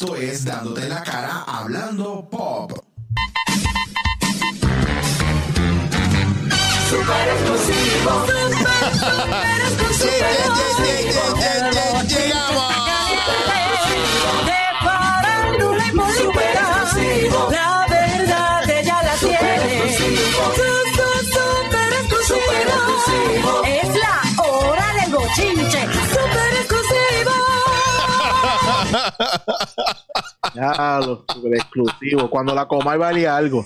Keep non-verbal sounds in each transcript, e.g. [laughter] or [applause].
Esto es Dándote la cara hablando pop. Super exclusivo. Ya, lo super exclusivo. Cuando la coma valía algo.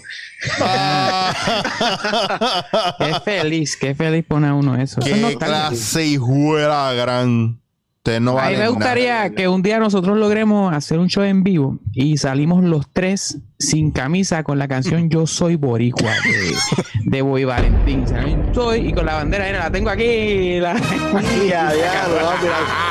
Qué feliz, qué feliz pone a uno eso. Eso es Qué nostalgia. clase hijuela gran. Ustedes no A mí me gustaría nada. que un día nosotros logremos hacer un show en vivo y salimos los tres sin camisa con la canción [laughs] Yo Soy Boricua de, de Boy Valentín. Soy y con la bandera, la tengo aquí. La, Ya, ya.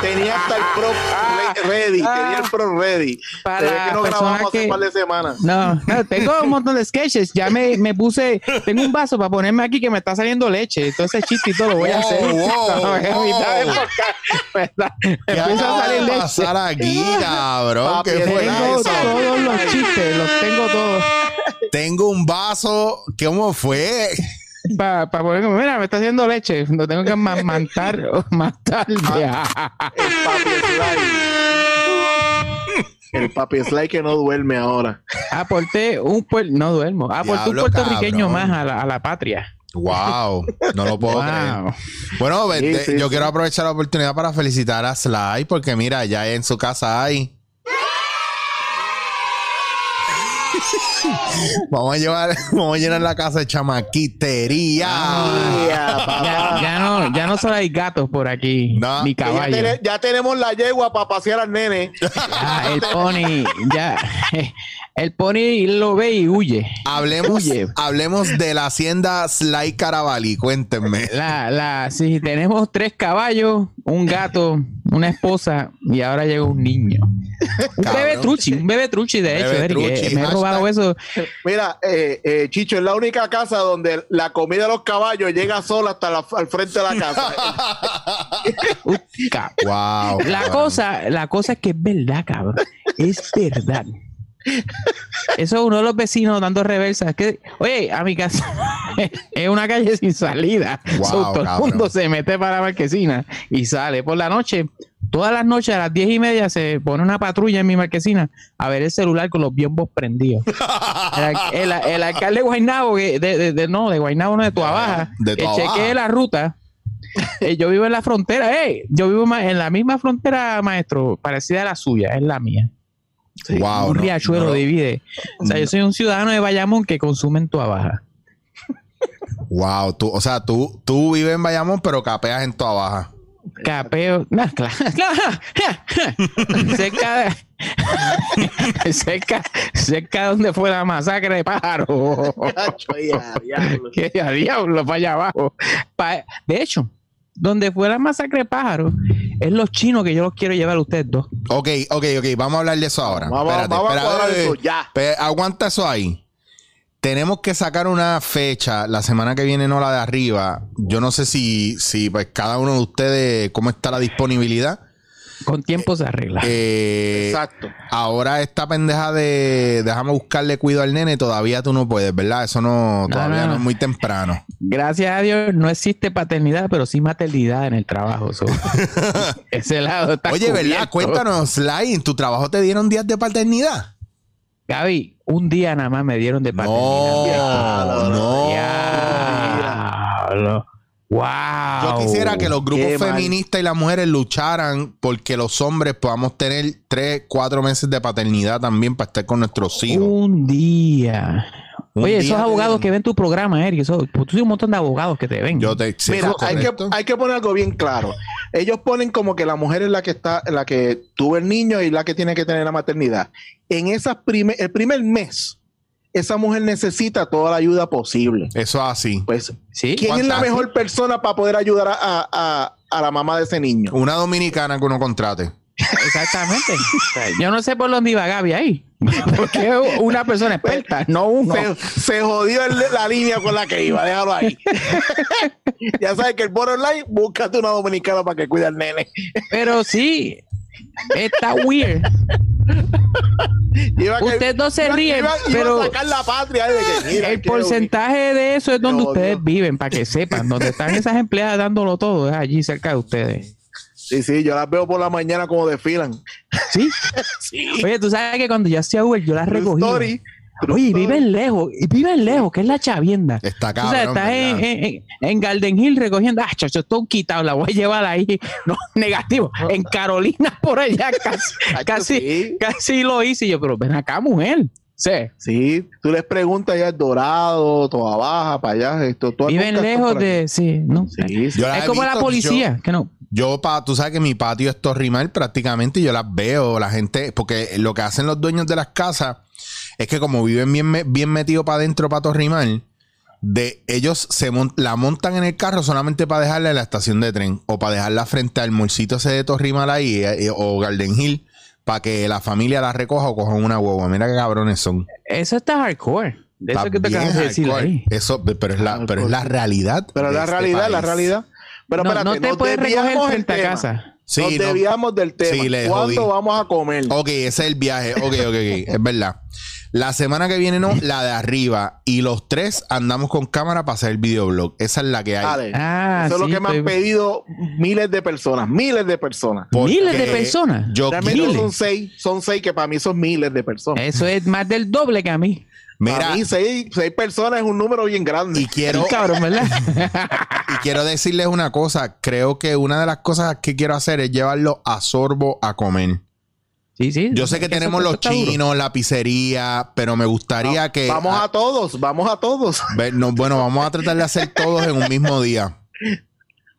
Tenía hasta el pro re- ready. Tenía el pro ready. Para que no grabamos hace que- un par de semanas. No, no, tengo un montón de sketches. Ya me, me puse, tengo un vaso para ponerme aquí que me está saliendo leche. Entonces, chiste y todo lo voy a hacer. wow, [laughs] wow. me está- [laughs] ¿Qué empieza a acaba salir de leche. pasar [laughs] aquí, cabrón? Papi, ¿Qué fue Tengo eso? todos los chistes, los tengo todos. Tengo un vaso. ¿Cómo fue? Para poner, mira, me está haciendo leche. Lo tengo que ma- mantar [laughs] más tarde. El papi Sly. El papi Sly que no duerme ahora. Aporté un puer- no duermo. Aporté un Diablo, puertorriqueño cabrón. más a la, a la patria. Wow, no lo puedo creer. Wow. Bueno, vete, Sí, sí, yo sí. quiero aprovechar la oportunidad para felicitar a Sly porque mira, ya en su casa hay. [laughs] vamos a llevar, vamos a llenar la casa de chamaquitería. Ya, no, ya no solo hay gatos por aquí, No. ni Ya, caballos. ya tenemos la yegua para pasear al nene. Ya, el pony, ya, [laughs] el pony lo ve y huye. Hablemos, Huye. hablemos de la hacienda Sly Caravali, cuéntenme. La, la, sí, tenemos tres caballos, un gato, una esposa y ahora llega un niño. Un Cabrón. bebé truchi, un bebé truchi, de hecho, Bebé Eric, eh, me he robado eso. Mira, eh, eh, Chicho, es la única casa donde la comida de los caballos llega sola hasta la- al frente de la casa. [laughs] Ca- Wow. La cabrón. cosa, la cosa es que es verdad, cabrón. Es verdad. Eso es uno de los vecinos dando reversa. Es que, oye, a mi casa [laughs] es una calle sin salida. Wow, So, todo el mundo se mete para la marquesina y sale por la noche. Todas las noches a las diez y media se pone una patrulla en mi marquesina a ver el celular con los biombos prendidos. El, al- el- el alcalde de Guaynabo, de, de- de- no, de Guaynabo no, de Tuabaja, De que chequee la ruta. [laughs] Eh, yo vivo en la frontera, eh, yo vivo en la misma frontera, maestro, parecida a la suya, es la mía. Wow, un no, riachuelo no. divide. O sea, yo soy un ciudadano de Bayamón que consume en Tuabaja. Wow, tú, o sea, tú, tú vives en Bayamón, pero capeas en toda baja. Capeo. [laughs] Nah, claro, claro. [laughs] cerca de. [laughs] cerca, cerca donde fue la masacre de pájaros. Que a diablo para allá abajo. Pa- de hecho, donde fue la masacre de pájaros, es los chinos que yo los quiero llevar a ustedes dos. Ok, ok, ok, vamos a hablar de eso ahora. Vamos, Espérate, vamos a cuadrar eh, eso ya. pe- aguanta eso ahí. Tenemos que sacar una fecha la semana que viene, no la de arriba. Yo no sé si, si pues, cada uno de ustedes, cómo está la disponibilidad. Con tiempo se arregla. Eh, Exacto. ahora esta pendeja de déjame buscarle cuido al nene, todavía tú no puedes, ¿verdad? Eso no, todavía no, no. es muy temprano. Gracias a Dios no existe paternidad, pero sí maternidad en el trabajo. so. [laughs] Ese lado está Oye, ¿verdad? cubierto. Cuéntanos, Sly, ¿en tu trabajo te dieron días de paternidad? Gaby, un día nada más me dieron de paternidad. No, no. Diablo. Wow. Yo quisiera que los grupos mal. feministas y las mujeres lucharan porque los hombres podamos tener tres, cuatro meses de paternidad también para estar con nuestros hijos. Un día. Un Oye, día esos abogados que ven tu programa, Eric, eso, pues, tú tienes un montón de abogados que te ven. Yo te, Mira, hay que, hay que poner algo bien claro. Ellos ponen como que la mujer es la que está, la que tuvo el niño y la que tiene que tener la maternidad. En esas prime- el primer mes, esa mujer necesita toda la ayuda posible. Eso es así. Pues, sí. ¿quién es la mejor persona para poder ayudar a, a- a- a la mamá de ese niño? Una dominicana que uno contrate. Exactamente. [laughs] Yo no sé por dónde iba Gaby ahí. [laughs] Porque es una persona experta, no uno. Se, se jodió el- la línea con la que iba, déjalo ahí. [laughs] ya sabes que el online, búscate una dominicana para que cuide al nene. Pero sí, está weird. Iba Ustedes no se iba- ríen, iba- iba pero- a sacar la patria de que, mira, El porcentaje de eso es donde ustedes Dios. viven, para que sepan. Donde están esas empleadas dándolo todo, es allí cerca de ustedes. Sí, sí, yo las veo por la mañana como desfilan. ¿Sí? [laughs] Sí. Oye, tú sabes que cuando yo hacía Uber, yo las recogía. story, Oye, y viven lejos, y viven lejos, que es la chavienda. Está Tú sabes, cabrón. estás en, en, en- en Garden Hill recogiendo, ah, chacho, estoy quitado, la voy a llevar ahí. [laughs] No, negativo. En Carolina, [laughs] por allá, casi, casi, sí. casi lo hice. Y yo, pero ven acá, mujer. Sí. Sí, tú les preguntas ya es Dorado, Toda Baja, para allá, esto, tú Viven lejos de. Sí, no. Sí, sí. Yo es como la policía, que no. Yo, pa, tú sabes que mi patio es Torrimal prácticamente y yo las veo, la gente, porque lo que hacen los dueños de las casas es que como viven bien, bien metidos para adentro, para Torrimal, de ellos se la montan en el carro solamente para dejarla en la estación de tren o para dejarla frente al morcito ese de Torrimal ahí eh, eh, o Garden Hill para que la familia la recoja o cojan una hueva. Mira qué cabrones son. Eso está hardcore. De eso que te acabas de decir hardcore. ahí. Eso, pero es la, pero es la realidad. Pero la este realidad, la realidad. Pero no, espérate, no te nos puedes recoger frente a casa. Sí, nos no. desviamos del tema. Sí, le ¿Cuándo jodí. vamos a comer? Ok, ese es el viaje. Ok, ok, ok. Es verdad. La semana que viene, no, [clears throat] la de arriba. Y los tres andamos con cámara para hacer el videoblog. Esa es la que hay. Dale. Ah, Eso es lo que me han pedido miles de personas, miles de personas. Porque Miles de personas. Yo Realmente son seis, son seis que para mí son miles de personas. Eso es más del doble que a mí. Mira, Para mí seis, seis personas es un número bien grande. y quiero, cabrón, ¿verdad? [laughs] y quiero decirles una cosa. Creo que una de las cosas que quiero hacer es llevarlo a sorbo a comer. Sí, sí. Yo sé que tenemos los chinos, la pizzería, pero me gustaría que. Vamos a todos, vamos a todos. [laughs] no, bueno, vamos a tratar de hacer todos en un mismo día.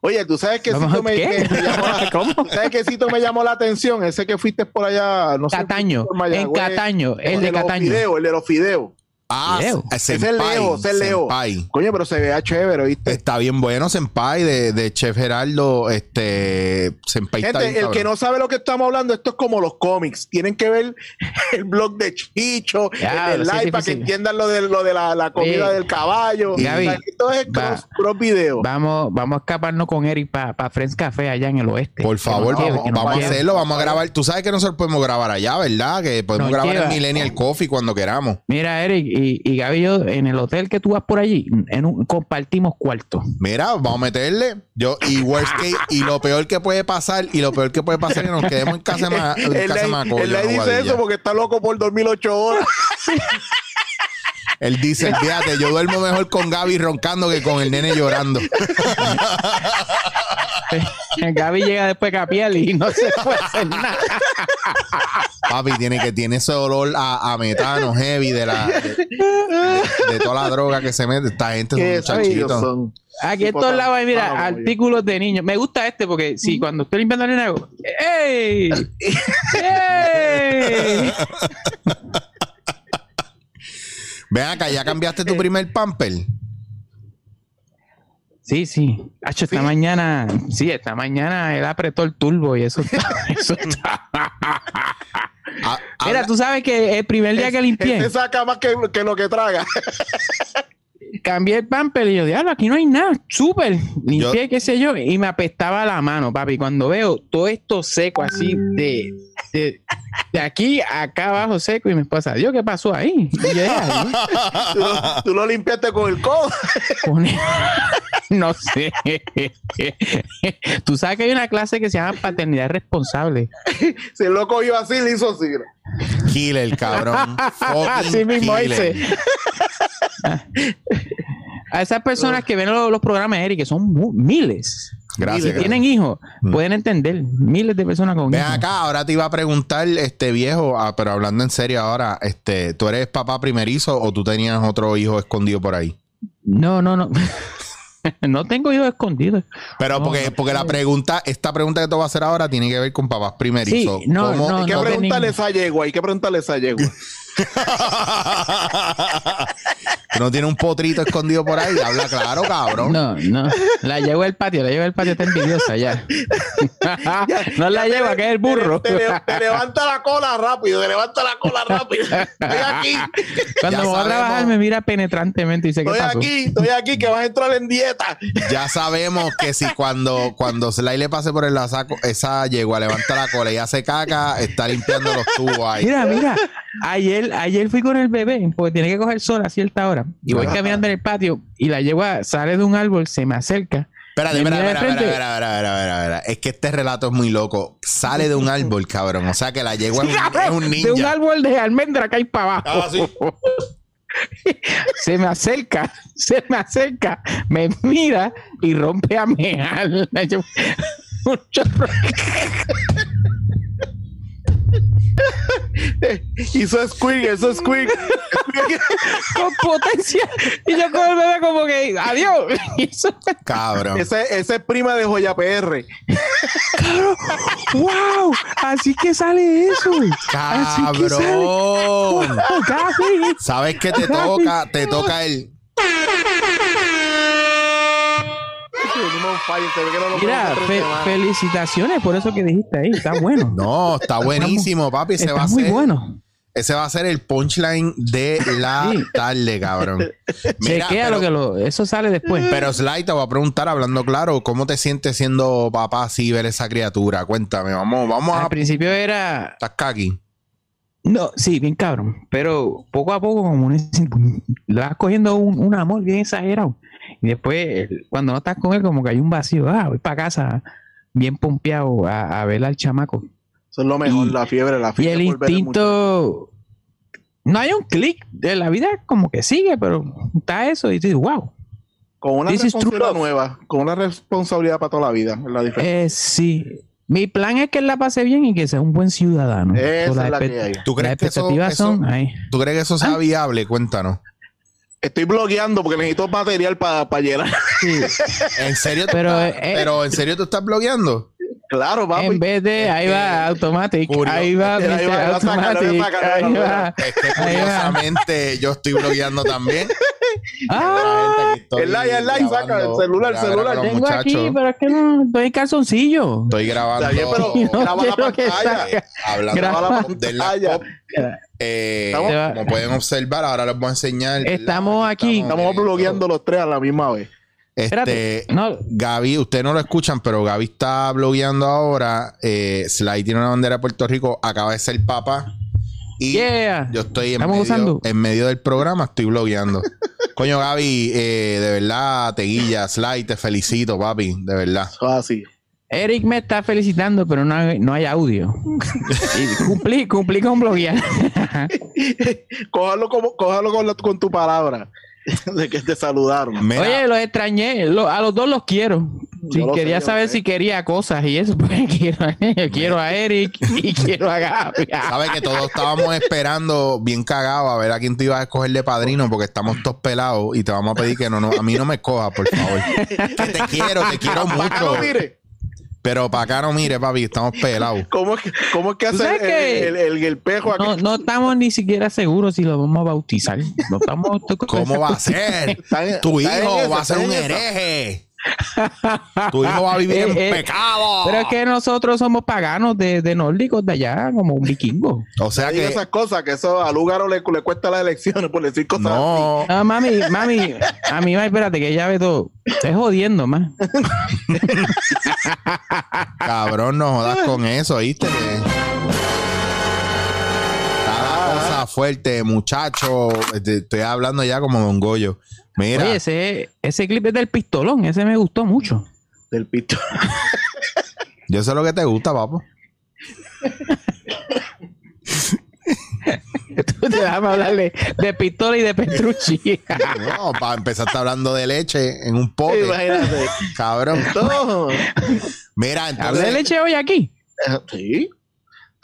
Oye, tú sabes que a- me, me- me llamó la, [laughs] ¿Cómo? ¿tú ¿Sabes que Cito me llamó la atención? Ese que fuiste por allá, no sé. Cataño. por Mayagüez. En Cataño. El de los Cataño. el de los fideos. Ah, Leo. Senpai, Ese es Leo, ese es Leo. Senpai. Coño, pero se vea chévere, ¿viste? Está bien bueno, Senpai, de, de Chef Geraldo. Este, Senpai está bien Gente, el que no sabe lo que estamos hablando, esto es como los cómics. Tienen que ver [laughs] el blog de Chicho, Ya, el de live, sí, para que entiendan lo de, lo de la, la comida Oye, del caballo. Gaby, O sea, esto es va. cross, cross video. Vamos, vamos a escaparnos con Eric para Friends Café allá en el oeste. Por favor, lleve, vamos, a hacerlo, vamos a grabar. Tú sabes que nosotros podemos grabar allá, ¿verdad? Que podemos Nos grabar lleva. en Millennial Coffee cuando queramos. Mira, Eric y, y Gaby y yo, en el hotel que tú vas por allí, en un, compartimos cuarto. Mira, vamos a meterle. Yo, y worst case, y lo peor que puede pasar, y lo peor que puede pasar es que nos quedemos en casa de ma- en Él casa Macoyo, él le dice eso porque está loco por dormir ocho horas. Él dice, fíjate, yo duermo mejor con Gaby roncando que con el nene llorando. [laughs] Gaby llega después de capiel y no se puede hacer nada. Papi, tiene que tiene ese olor a, a metano heavy de la de, de- de toda la droga que se mete. Esta gente son bellos muchachitos. son. Aquí en todos tan- lados hay, mira, artículos de niños. Me gusta este porque si cuando estoy limpiando el hago, ¡Ey! ¡Ey! [laughs] Ven acá, ¿ya cambiaste tu [laughs] primer pamper? Sí, sí. Hacho, esta mañana, sí, esta mañana él apretó el turbo y eso está. [laughs] Eso está. Ah, Mira, habla- tú sabes que el primer día que limpié, Este saca más que, que lo que traga. [laughs] cambié el pamper y yo, diablo, aquí no hay nada, súper. Limpié, qué sé yo, y me apestaba la mano, papi. Cuando veo todo esto seco así de, de, de aquí a acá abajo seco y mi esposa, Dios, ¿qué pasó ahí? Y yo, "Ay, [laughs] tú, lo, tú lo limpiaste con el codo. con- [laughs] no sé. Tú sabes que hay una clase que se llama paternidad responsable. [laughs] Si el loco iba así, le hizo así. Killer, cabrón. [laughs] Así mismo dice. A esas personas que ven los, los programas, Eric, que son miles. Gracias, Y que gracias. tienen hijos, Mm. pueden entender. Miles de personas con Ven hijos. acá, ahora te iba a preguntar, este viejo, ah, pero hablando en serio ahora, este, ¿tú eres papá primerizo o tú tenías otro hijo escondido por ahí? No, no, no. [laughs] no tengo hijos escondidos. Pero No, porque, no. porque la pregunta, esta pregunta que te voy a hacer ahora tiene que ver con papás primerizos. Sí, no, ¿Cómo- no, Hay que no preguntarle tenía- esa yegua, hay que preguntarle esa yegua. [laughs] Tú no tienes un potrito escondido por ahí. Habla claro, cabrón. No, no. La llevo al patio, la llevo al patio, está envidiosa ya. [laughs] no la llevo, que es el burro. Te, le- te levanta la cola rápido, te levanta la cola rápido. Estoy aquí, Cuando Ya me voy a trabajar me mira penetrantemente y dice, ¿qué estoy pasó? aquí, estoy aquí, que vas a entrar en dieta. Ya sabemos que si cuando, cuando Sly le pase por el saco, esa yegua levanta la cola y hace caca, está limpiando los tubos ahí. Mira, mira, ayer, ayer fui con el bebé porque tiene que coger sol a cierta hora y voy Ajá. caminando en el patio y la yegua sale de un árbol, se me acerca. Espérate, espera, espera, espera. Es que este relato es muy loco. Sale de un árbol, cabrón. O sea que la yegua es un, es un [laughs] De un ninja. árbol de almendra que hay para abajo. Ah, sí. [laughs] se me acerca, se me acerca, me mira y rompe a mear. [laughs] Un chorro. Hizo squeak, hizo squeak. [laughs] con potencia. Y yo con el bebé como que, adiós. [laughs] Eso- Cabrón. ese, ese es prima de Joya PR. wow, así que sale eso. Así que sale. Cabrón. Wow, Gaby. ¿Sabes qué te toca? Te toca el. Mira, fe- felicitaciones por eso que dijiste ahí. Está bueno. [laughs] No, está buenísimo, papi. Ese Está va a muy ser. bueno. Ese va a ser el punchline de la [laughs] Sí. tarde, cabrón. Mira, Chequea pero, lo que lo. Eso sale después. pero Sly, te voy a preguntar, hablando claro, ¿cómo te sientes siendo papá así ver esa criatura? Cuéntame, vamos, vamos a. Al principio era. Estás caqui. No, sí, bien cabrón. Pero poco a poco, como un- le vas cogiendo un, un amor bien exagerado. Y después, cuando no estás con él, como que hay un vacío. Ah, voy para casa bien pompeado a, a ver al chamaco. Eso es lo mejor, Y- la fiebre, la Y fiebre. el por ver instinto. No hay un clic de la vida, como que sigue, pero está eso. Y dices, wow. Con una This responsabilidad nueva, con una responsabilidad para toda la vida. es la diferencia. Eh, sí. Mi plan es que él la pase bien y que sea un buen ciudadano. Esa es la que hay. ¿Tú crees Las que eso, expectativas eso- son ahí. ¿Tú crees que eso Ah. sea viable? Cuéntanos. Estoy blogueando porque necesito material para llenar. Sí. [laughs] ¿En serio? Pero, estás- eh, pero ¿en serio tú estás blogueando? Claro, papi. En vez de ahí va Automatic, Curio- ahí va Ahí va, Mr. ahí va, Automatic, ahí. Es que Ahí va. curiosamente yo estoy blogueando también. Ah, El like, el like, saca el celular, mira, celular. tengo aquí, muchachos. pero es que no estoy en calzoncillo. Estoy grabando. Está bien, pero [laughs] No graba la pantalla. hablando Graba la pantalla. laptop. Eh, como pueden observar, ahora les voy a enseñar. Estamos aquí. Estamos blogueando los tres a la misma vez. Espérate. Este, No, Gaby, ustedes no lo escuchan, pero Gaby está blogueando ahora. Eh, Sly tiene una bandera de Puerto Rico, acaba de ser papá. Y yeah. yo estoy medio, en medio del programa, estoy blogueando. [laughs] Coño, Gaby, eh, de verdad, te guilla, Sly, te felicito, papi, de verdad. Eso es así. Eric me está felicitando, pero no hay, no hay audio. [laughs] y cumplí, cumplí con bloguear. [laughs] Cójalo, como, cójalo con, la- con tu palabra [laughs] de que te saludaron. Mira, Oye, los extrañé. lo- a los dos los quiero. Si Yo lo sé, quería yo saber sé. si quería cosas y eso, [laughs] pues quiero, quiero a Eric y quiero a Gaby. [laughs] sabes que todos estábamos esperando bien cagados a ver a quién te ibas a escoger de padrino porque estamos todos pelados y te vamos a pedir que no, no a mí no me cojas, por favor. Que te quiero, te quiero mucho. Pero para acá no mire, papi, estamos pelados. [laughs] ¿Cómo es que, cómo es que ¿Tú hace el, que- el, el- el pejo aquí? No, no estamos ni siquiera seguros si lo vamos a bautizar. No estamos [laughs] ¿Cómo va a ser? Tu hijo va a ser un hereje. Tu hijo va a vivir en [laughs] Eh, eh, pecado. Pero es que nosotros somos paganos de, de nórdicos de allá, como un vikingo. O sea que esas cosas, que eso a Lugaro le, le cuesta las elecciones por decir cosas así. no. Ah, mami, mami, a mí, ma, espérate, que ya ve todo. Es jodiendo, más. [laughs] Cabrón, no jodas con eso, ¿viste? Cada cosa fuerte, muchacho. Estoy hablando ya como Don Goyo. Mira, Oye, ese, ese clip es del pistolón, ese me gustó mucho. Del pito. [laughs] yo sé lo que te gusta, papo. Tú te vas a hablarle de pistola y de Petrucci. No, para empezar está hablando de leche en un pote. Imagínate. Cabrón. No. Mira, ¿Hablé entonces. de leche hoy aquí? Eh, Sí.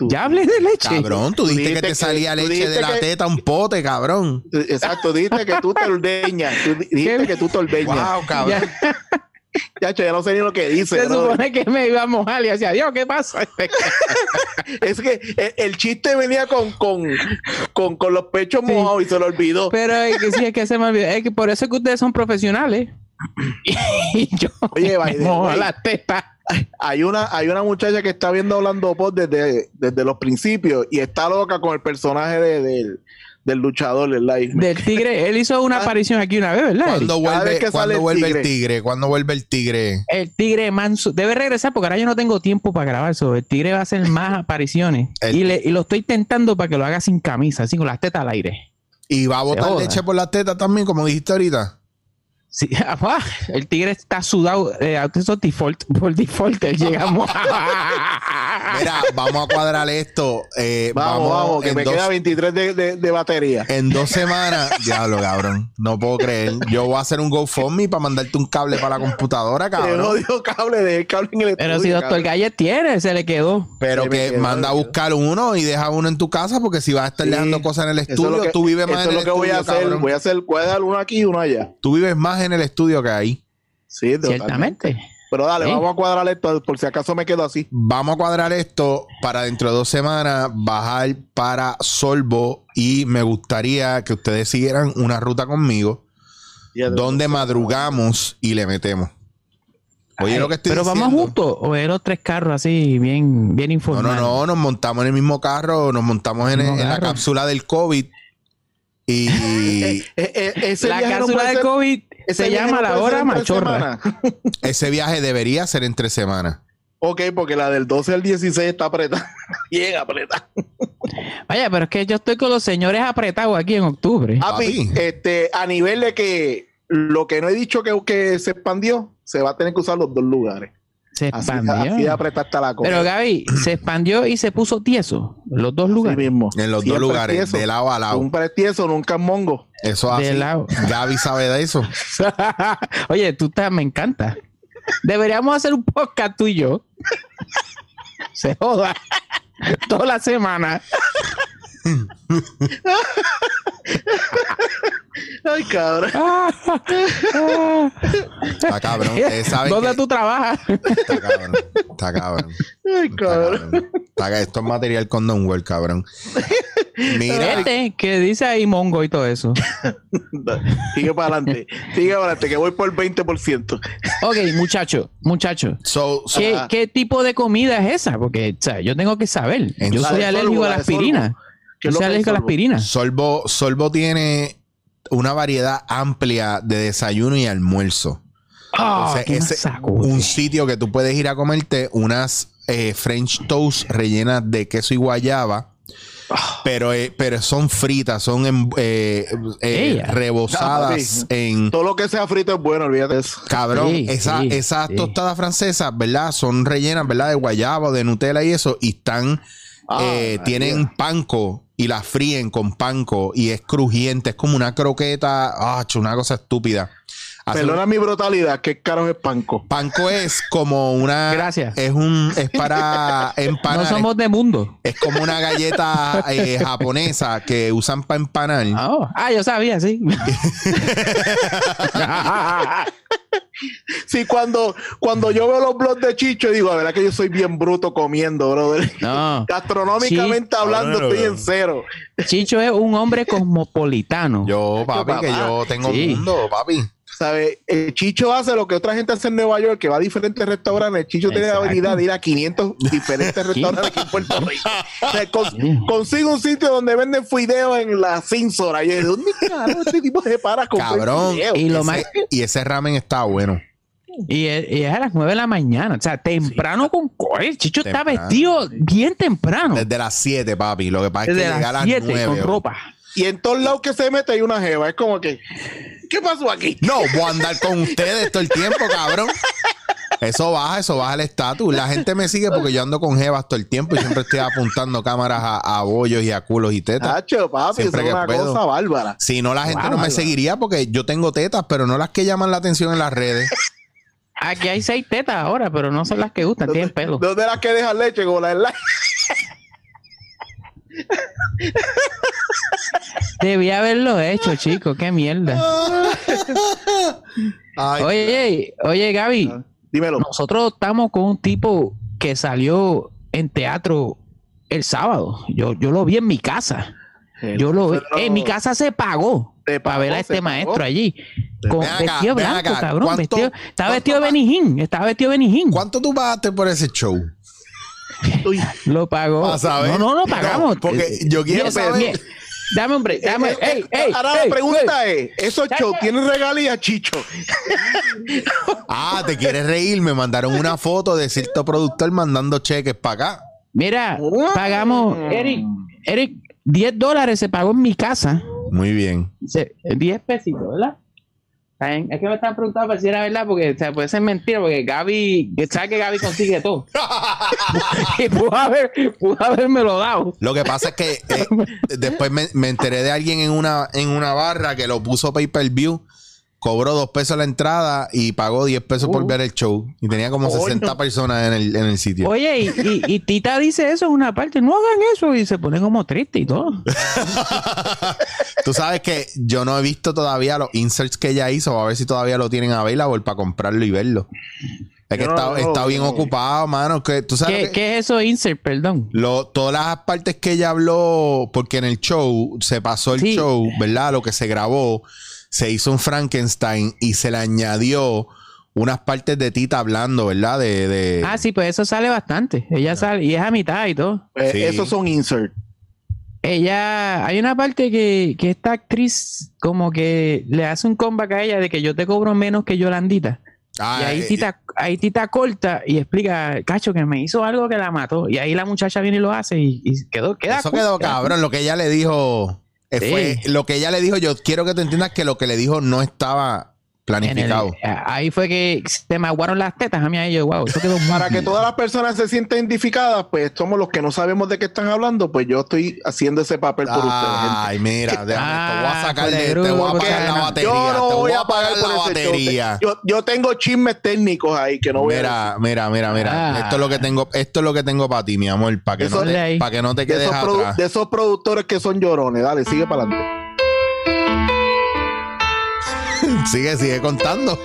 Tú- Ya hablé de leche. Cabrón, tú Tú dijiste que te que- salía leche de la que- teta un pote, cabrón. Exacto, dijiste que tú te ordeñas. Tú dijiste ¿Qué? que tú te ordeñas. Wow, cabrón. Ya. [laughs] Chacho, ya no sé ni lo que dice. Se supone que me iba a mojar y decía, Dios, ¿qué pasa? [laughs] Es que el, el chiste venía con, con, con, con los pechos Sí. mojados y se lo olvidó. Pero es que sí, es que se me olvidó. Es que por eso es que ustedes son profesionales. [laughs] Y yo Oye, me mojo las tetas. Hay una, hay una muchacha que está viendo Hablando Pop desde, desde los principios y está loca con el personaje de- del, del luchador del live. Del tigre. Él hizo una Ah. aparición aquí una vez, ¿verdad? Cada vuelve, que ¿cuándo sale el vuelve el tigre. tigre? ¿Cuándo vuelve el tigre? El tigre manso debe regresar porque ahora yo no tengo tiempo para grabar eso. El tigre va a hacer más [laughs] apariciones. El- Y, le- y lo estoy tentando para que lo haga sin camisa, así con las tetas al aire. ¿Y va a botar leche por las tetas también, como dijiste ahorita? Sí, [laughs] el tigre está sudado. Eh, eso es default, por default llegamos. [laughs] Mira, vamos a cuadrar esto. eh, Vamos, vamos, que me dos- queda 23 de, de, de batería. En dos semanas, [laughs] diablo, cabrón. No puedo creer. Yo voy a hacer un GoFundMe para mandarte un cable para la computadora, cabrón. no dio cable, dejé el cable en el Pero estudio, si Doctor cabrón. Gallet tiene, se le quedó. Pero Se que quedó, manda a buscar uno y deja uno en tu casa, porque si vas a estar Sí. dejando cosas en el Eso es estudio, que- tú vives más eso en es el lo que voy a estudio, hacer. cabrón. Voy a hacer, voy a dar uno aquí y uno allá. Tú vives más en el estudio que ahí. Sí, totalmente. Ciertamente. Pero dale, Sí. vamos a cuadrar esto por si acaso me quedo así. Vamos a cuadrar esto para dentro de dos semanas bajar para Solvo y me gustaría que ustedes siguieran una ruta conmigo donde madrugamos y le metemos. Oye, lo que estoy Pero vamos juntos o eran los tres carros así, bien, bien No, informados. no, no, nos montamos en el mismo carro, nos montamos en, la cápsula del COVID y [laughs] Eh, eh, ese La no cápsula puede de ser- COVID ese se llama no la hora machorra. [laughs] ese viaje debería ser entre semanas. Ok, porque la del 12 al 16 está apretada. [laughs] Bien apretada. Vaya, pero es que yo estoy con los señores apretados aquí en octubre. Papi, Papi. este, a nivel de que lo que no he dicho que, que se expandió, se va a tener que usar los dos lugares. Se Así, expandió. así de apretada está la cosa. pero Gaby, se expandió y se puso tieso. Los dos Así lugares. mismo. En los Siempre dos lugares, tieso. de lado a lado. Un pretieso, nunca en mongo. Eso De así. lado. Gaby sabe de eso. [laughs] Oye, tú estás, me encanta. Deberíamos hacer un podcast tú y yo. Se joda. Toda la semana. [laughs] Ay, cabrón. Está cabrón. Saben ¿Dónde que- tú trabajas? Está cabrón. Está cabrón. Ay, Está cabrón. cabrón. Está ca- esto es material con Don World, cabrón. Mira, Este que dice ahí Mongo y todo eso. [laughs] Sigue para adelante. Sigue para adelante, que voy por 20%. Ok, muchacho, muchacho. so, so- ¿Qué, tipo de comida es esa? Porque o sea, yo tengo que saber. Yo soy alérgico a la aspirina. ¿Qué Yo soy alérgico a la aspirina. Solvo, Solvo tiene una variedad amplia de desayuno y almuerzo. Ah, Entonces, qué ese- masacote. un sitio que tú puedes ir a comerte unas eh, French toast rellenas de queso y guayaba. Ah. Pero, eh, pero son fritas, son eh, eh, rebozadas en Todo lo que sea frito es bueno, olvídate eso. cabrón. Sí, esa- sí, esas sí. tostadas francesas, ¿verdad? Son rellenas, ¿verdad? De guayaba de Nutella y eso. Y están, Ah, eh, María. tienen panco y las fríen con panco y es crujiente. Es como una croqueta, ah, una cosa estúpida. Perdona mi brutalidad, ¿qué caro es panco? Panco es como una. Gracias. Es un. Es para [laughs] empanar. No somos de mundo. Es como una galleta eh, japonesa que usan para empanar. Ah, ah, yo sabía, sí. [laughs] Sí, cuando, cuando yo veo los blogs de Chicho, digo, la verdad que yo soy bien bruto comiendo, brother. no. Gastronómicamente Sí. hablando, estoy en cero. Chicho es un hombre cosmopolitano. Yo, papi, que yo tengo Sí. mundo, papi. ¿Sabes? El Chicho hace lo que otra gente hace en Nueva York, que va a diferentes restaurantes. El Chicho tiene la habilidad de ir a 500 [laughs] diferentes restaurantes aquí en Puerto [laughs] Rico. O sea, con- Sí. consigue un sitio donde venden fideos en la Cinsora. Y yo, ¿de dónde carajo este tipo se para con Cabrón. Y lo ese- más- y ese ramen está bueno. Y es, y es a las 9 de la mañana. O sea, temprano con coel. Chicho está vestido bien temprano. Desde las 7, papi. Lo que pasa es que llega a las las 7 9. con ropa. Y en todos lados que se mete hay una jeva. Es como que, ¿qué pasó aquí? No, voy a andar con ustedes todo el tiempo, cabrón. Eso baja, eso baja el estatus. La gente me sigue porque yo ando con jevas todo el tiempo y siempre estoy apuntando cámaras a, a bollos y a culos y tetas. Tacho, papi, eso Siempre es una puedo. cosa bárbara. Si no, la gente Wow, no me seguiría porque yo tengo tetas, pero no las que llaman la atención en las redes. Aquí hay seis tetas ahora, pero no son las que gustan, tienen pelo. ¿Dónde las que dejan leche? Como la del like. Debía haberlo hecho, chico. Qué mierda. [laughs] Ay, Oye, oye, Gaby, Dímelo. nosotros estamos con un tipo que salió en teatro el sábado. Yo, yo lo vi en mi casa. Yo lo vi. En mi casa se pagó Se para ver a pagó, este maestro pagó. allí. Con acá, vestido blanco, cabrón. ¿Cuánto- Vestido, estaba vestido de pa- Benijín. Estaba vestido de Benijín. ¿Cuánto tú pagaste por ese show? Uy, Lo pagó. No, no, lo pagamos. No, porque yo quiero Mira, saber- mira, Dame, hombre. Dame. eh, ey, eh, ey, Ahora ey, la pregunta ey. es: ¿esos shows tienen regalías, Chicho? [laughs] Ah, ¿te quieres reír? Me mandaron una foto de cierto productor mandando cheques para acá. Mira, pagamos. Eric, Eric, 10 dólares se pagó en mi casa. Muy bien. Se- 10 pesitos, ¿verdad? Es que me están preguntando si era verdad, porque o sea, puede ser mentira, porque Gaby, que sabe que Gaby consigue todo. [laughs] y pudo, haber, pudo habérmelo dado. Lo que pasa es que eh, después me, me enteré de alguien en una, en una barra que lo puso pay per view, cobró dos pesos la entrada y pagó 10 pesos por Uh. ver el show. Y tenía como Coño. 60 personas en el, en el sitio. Oye, y, y- y Tita dice eso en una parte, no hagan eso, y se pone como triste y todo. [laughs] Tú sabes que yo no he visto todavía los inserts que ella hizo, a ver si todavía lo tienen available para comprarlo y verlo. Es que no, está, no, está bien no. ocupado, mano. Que, ¿Tú sabes ¿Qué, lo que- qué es eso, insert? Perdón. Lo, todas las partes que ella habló, porque en el show se pasó el Sí. show, ¿verdad? Lo que se grabó, se hizo un Frankenstein y se le añadió unas partes de Tita hablando, ¿verdad? De, de- Ah, sí, pues eso sale bastante. Ella sale, y es a mitad y todo. Eh, Sí. Esos son insert. Ella, hay una parte que, que esta actriz como que le hace un comeback a ella de que yo te cobro menos que Yolandita. Ah, y ahí eh, tita, ahí tita corta y explica, cacho, que me hizo algo que la mató. Y ahí la muchacha viene y lo hace y, y quedó, queda Eso quedó cabrón. Lo que ella le dijo Sí. fue lo que ella le dijo. Yo quiero que te entiendas que lo que le dijo no estaba el- planificado. ahí fue que se me aguaron las tetas a mí ahí yo, wow, eso quedó muy Para que todas las personas se sientan identificadas, pues somos los que no sabemos de qué están hablando, pues yo estoy haciendo ese papel por ustedes. Ay, mira, déjame, te voy a Ah, sacar de, de te voy a pagar la batería. Yo no te voy a pagar la por show. batería. Yo, yo tengo chismes técnicos ahí que no voy a Mira, mira, mira, mira. Ah. Esto es lo que tengo, esto es lo que tengo para ti, mi amor, para que, no de para que no te de quedes esos, produ- atrás. de esos productores que son llorones. Dale, sigue para adelante. Sigue, sigue contando.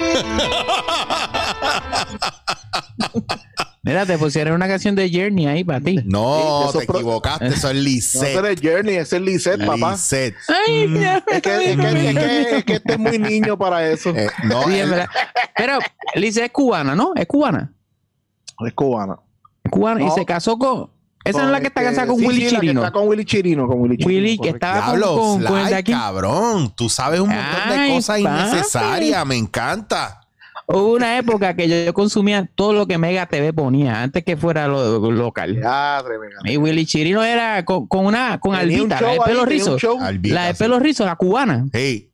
Mira, te pusieron una canción de Journey ahí para ti. No, Sí, te equivocaste, eso es No, Lisette. es Journey, ese es Lisette, papá. Lisette. Ay, ya. Es que, es, que, es, que, es que este es muy niño para eso. Eh, no, Sí, es verdad. Pero Lice es cubana, ¿no? Es cubana. Es cubana. Es cubana y No. se casó con. Esa no es la que está casada con sí, Willy sí, la que Chirino. Está con Willy Chirino, con Willy Chirino. Willy, que estaba con, Diablo, con, de aquí. cabrón. Tú sabes un montón de cosas papi. innecesarias. Me encanta. Hubo una época que yo, yo consumía todo lo que Mega TV ponía antes que fuera lo, lo local. Ya, tremendo. Y Willy Chirino era con, con una con un Albita, la de ahí, pelo rizo. Albita, La de sí. pelo rizo, la cubana. Hey,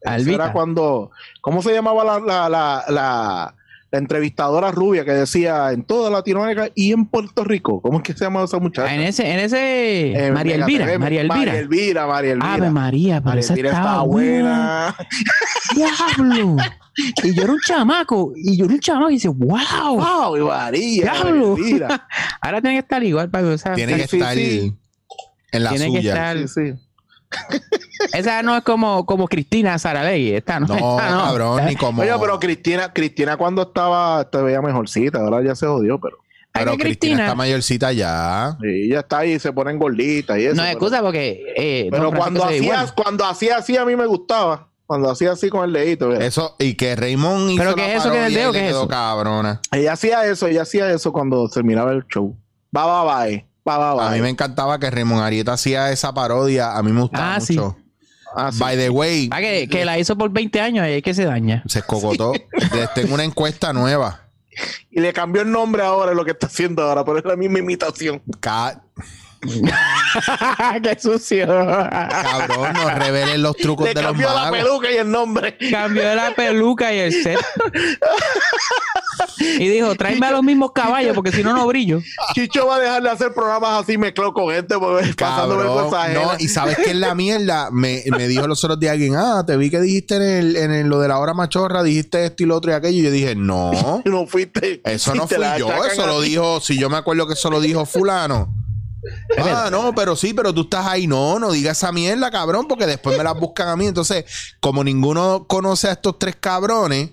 Eso Albita. era cuando, ¿cómo se llamaba la, la, la, la, la entrevistadora rubia que decía en toda Latinoamérica y en Puerto Rico? ¿Cómo es que se llama esa muchacha? Ah, en ese, en ese Eh, María Elvira, TV, María Elvira. María Elvira, María Elvira. Ave María, María esa Elvira estaba buena. buena. [laughs] Diablo. y yo era un chamaco. Y yo era un chamaco y dice, wow. ¡Wow! y María, Diablo. María Elvira. [laughs] Ahora tiene que estar igual para que esa, tiene que sí, estar sí. en la Tiene que suya. estar- Sí, sí. Esa no es como, como Cristina Saralegui. Esta no, No, esta no. cabrón, ni [laughs] como. Oye, pero Cristina, Cristina cuando estaba, te veía mejorcita, ahora ya se jodió, pero Pero Cristina está mayorcita ya. sí, ya está ahí, se ponen gorditas y eso. No es pero- excusa porque. eh, Pero cuando hacía, cuando hacía así a mí me gustaba. Cuando hacía así con el dedito. Eso, y que Raymond hizo ¿Pero qué es eso que y dedo? ¿Qué es quedó eso? cabrona. Ella hacía eso, ella hacía eso cuando terminaba el show. Va, va, va, eh. va, va, va. A mí me encantaba que Raymond Arieta hacía esa parodia. A mí me gustaba Ah, sí. Ah, sí. By the way, Ah, que, que la hizo por 20 años y es que se daña. se escogotó. [laughs] Les tengo una encuesta nueva. Y le cambió el nombre ahora, es lo que está haciendo ahora, pero es la misma imitación. [laughs] ¡Qué sucio! cabrón, no revelen los trucos Le de los cambió la magos. peluca y el nombre. Cambió la peluca y el set. y dijo, tráeme a los mismos caballos porque si no, no brillo. Chicho va a dejar de hacer programas así mezclado con gente, porque pasándome cosas no, y sabes que es la mierda. Me, me dijo los otros días alguien, ah, te vi que dijiste en, el, en el- lo de la hora machorra, dijiste esto y lo otro y aquello. Y yo dije, no, [laughs] no fuiste. eso no fui yo. Eso lo dijo, si yo me acuerdo que eso lo dijo fulano. Ah, no, pero sí, pero tú estás ahí. No, no digas esa mierda, cabrón, porque después me las buscan a mí. Entonces, como ninguno conoce a estos tres cabrones,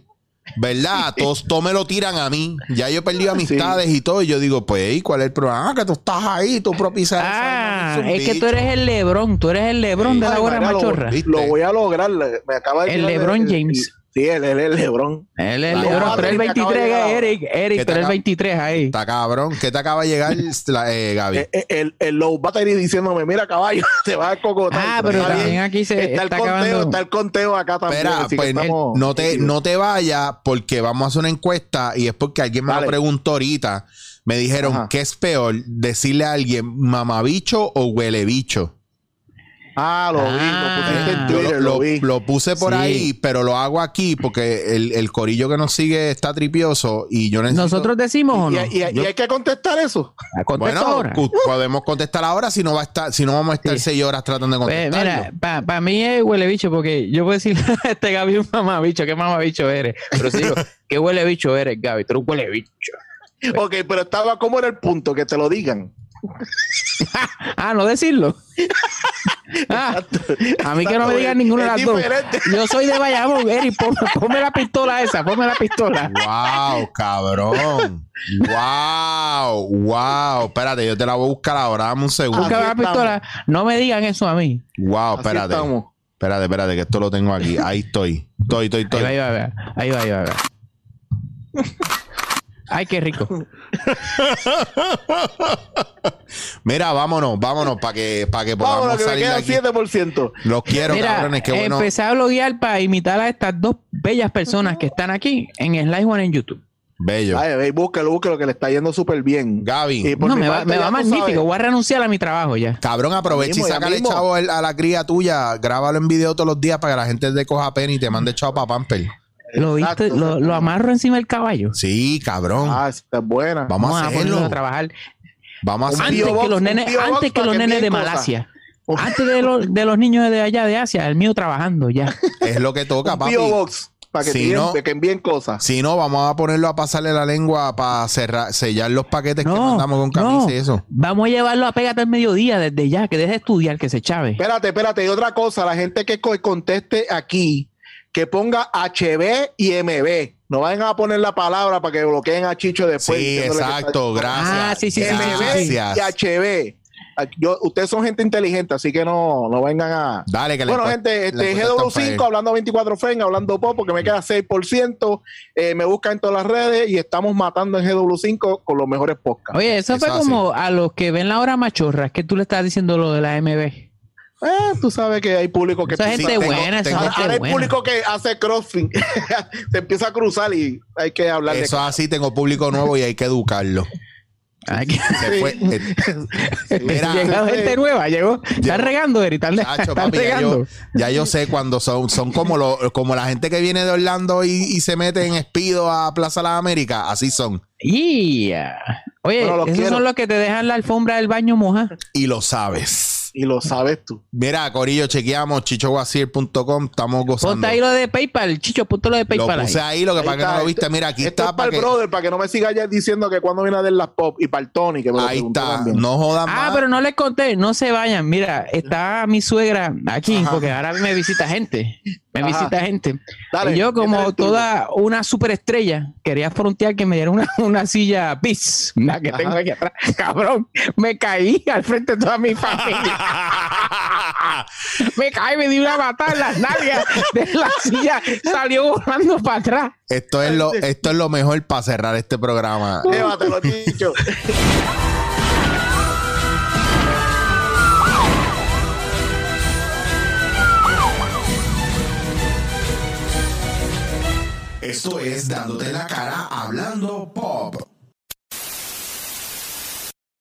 ¿verdad? Todos, todos me lo tiran a mí. Ya yo he perdido amistades y todo. Y yo digo, pues, ¿y ¿cuál es el problema? Ah, que tú estás ahí, tú propicias. Ah, es que tú eres el Lebrón, tú eres el Lebrón de la hora lo- machorra. Lo voy a lograr. le- Me acaba de El el- James. Sí, él él es el Lebron. Él es el Ah, Lebrón, no, pero el me acaba de 23 llegar. Eric, ¿Qué Eric, pero el acaba- 23 ahí. Está cabrón. ¿Qué te acaba de llegar, la, eh, Gaby? Eh, eh, El, el low battery diciéndome, mira caballo, [laughs] te vas a cocotar. Ah, pero está también bien. aquí se está, está el conteo, acabando. está el conteo acá también. Espera, así que pues estamos- no te, no te vayas porque vamos a hacer una encuesta y es porque alguien me Dale. lo preguntó ahorita. Me dijeron, Ajá. ¿qué es peor? Decirle a alguien mamabicho o huele bicho? Ah, lo vi, Ah. lo pusiste en Yo Twitter, lo, lo, vi. lo puse por Sí. ahí, pero lo hago aquí porque el, el corillo que nos sigue está tripioso y yo necesito... ¿Nosotros decimos o y, no? y- y Yo- hay que contestar eso. contesto Bueno, ahora. podemos contestar ahora si no va a estar, si no vamos a estar Sí. seis horas tratando de Pues, contestar. mira, para mí es huele bicho porque yo puedo decir, [laughs] este Gaby es un mamabicho, ¿qué mamabicho eres? Pero si digo, ¿qué huele bicho eres, Gaby? Tú eres un huele bicho. Ok, pero estaba como era el punto, que te lo digan. [laughs] Ah, no decirlo. [laughs] Ah, a mí que no me digan ninguna de las dos. Yo soy de Bayamón, Eric, ponme, ponme la pistola esa, ponme la pistola. Wow, cabrón. Wow, wow. Espérate, yo te la voy a buscar ahora. Dame un segundo. Busca la estamos. pistola. No me digan eso a mí. Wow, Así espérate. estamos. Espérate, espérate, que esto lo tengo aquí. Ahí estoy. Estoy, estoy, estoy. ahí va, ahí va. Ahí va, ahí va, ahí va. [laughs] Ay, qué rico. [laughs] Mira, vámonos, vámonos para que, para que podamos Vámonos, que me salir de quedan aquí. 7%. Los quiero, Mira, cabrones. Qué bueno. empecé a bloguear para imitar a estas dos bellas personas que están aquí en Slice One en YouTube. Bello. Ay, ve, búsquelo, búsquelo, que le está yendo súper bien. Gaby. Y por No, mi me va, parte, me va magnífico. sabes. Voy a renunciar a mi trabajo ya. Cabrón, aprovecha mismo, y sácale chavo a la cría tuya. Grábalo en video todos los días para que la gente te coja pena y te mande chavo para Pamper. Lo, viste, lo, amarro encima del caballo. Sí, cabrón. Ah, esta es buena. Vamos, Vamos a hacerlo. a trabajar. Vamos a hacerlo. Antes que los nenes, antes que los que nenes de Malasia. Antes de los, de los niños de allá de Asia, el mío trabajando ya. [laughs] Es lo que toca, papi. Box para que, Si envíen- no- que envíen cosas. Si no, vamos a ponerlo a pasarle la lengua para cerrar, sellar los paquetes que mandamos con camisa no. y eso. Vamos a llevarlo a pégate al mediodía desde ya, que deje de estudiar, que se chave. Espérate, espérate. Y otra cosa, la gente que co- conteste aquí, que ponga HB y MB. No vayan a poner la palabra para que bloqueen a Chicho después. Sí, exacto. Gracias. Ah, sí, sí. MB Gracias. y HB. Yo, ustedes son gente inteligente, así que no, no vengan a. Dale, que le Bueno, gente, este encuentran GW5, para hablando 24 Fen, hablando pop, porque me queda 6%. Eh, me buscan en todas las redes y estamos matando en GW5 con los mejores podcasts. Oye, eso, Eso fue así. como a los que ven la hora machorra, es que tú le estás diciendo lo de la MB. Eh, tú sabes que hay público que Esa Sí, gente tengo- buena, esa tengo- Ahora, gente ahora hay buena. público que hace crossfit, [laughs] se empieza a cruzar y hay que hablar de Eso así, tengo público nuevo y hay que educarlo. Se fue. eh, [laughs] mira, llegó gente nueva, llegó. Están regando, Eri, están, Chacho, están papi, ya, regando. yo, ya yo sé cuando son, son como, lo- como la gente que viene de Orlando y, y se mete en Espido a Plaza Las Américas. Así son. Yeah. Oye, esos quiero. son los que te dejan la alfombra del baño moja. Y lo sabes. Y lo sabes tú. Mira, Corillo, chequeamos chichowasier.com. Estamos gozando. Ponte ahí lo de PayPal, Chicho, ponte lo de Lo PayPal. puse ahí. ahí, lo que Ahí para que no lo viste. Mira, aquí Esto está es para para el que. brother, para que no me siga ya diciendo que cuando viene a dar las pop y para el Tony, que me lo Ahí está. también. No jodan Ah, más. pero no les conté, no se vayan. Mira, está mi suegra aquí, Ajá. porque ahora me visita gente. Me Ajá. visita gente. Dale, y yo, como toda una superestrella, quería frontear que me dieran una, [laughs] una silla bis, la que tengo aquí atrás. Cabrón, me caí al frente de toda mi [laughs] familia. Me caí, me di una patada en las nalgas de la silla, salió volando para atrás. Esto es lo, esto es lo mejor para cerrar este programa. [laughs] Llévatelo, Chicho. Esto es Dándote la cara hablando pop.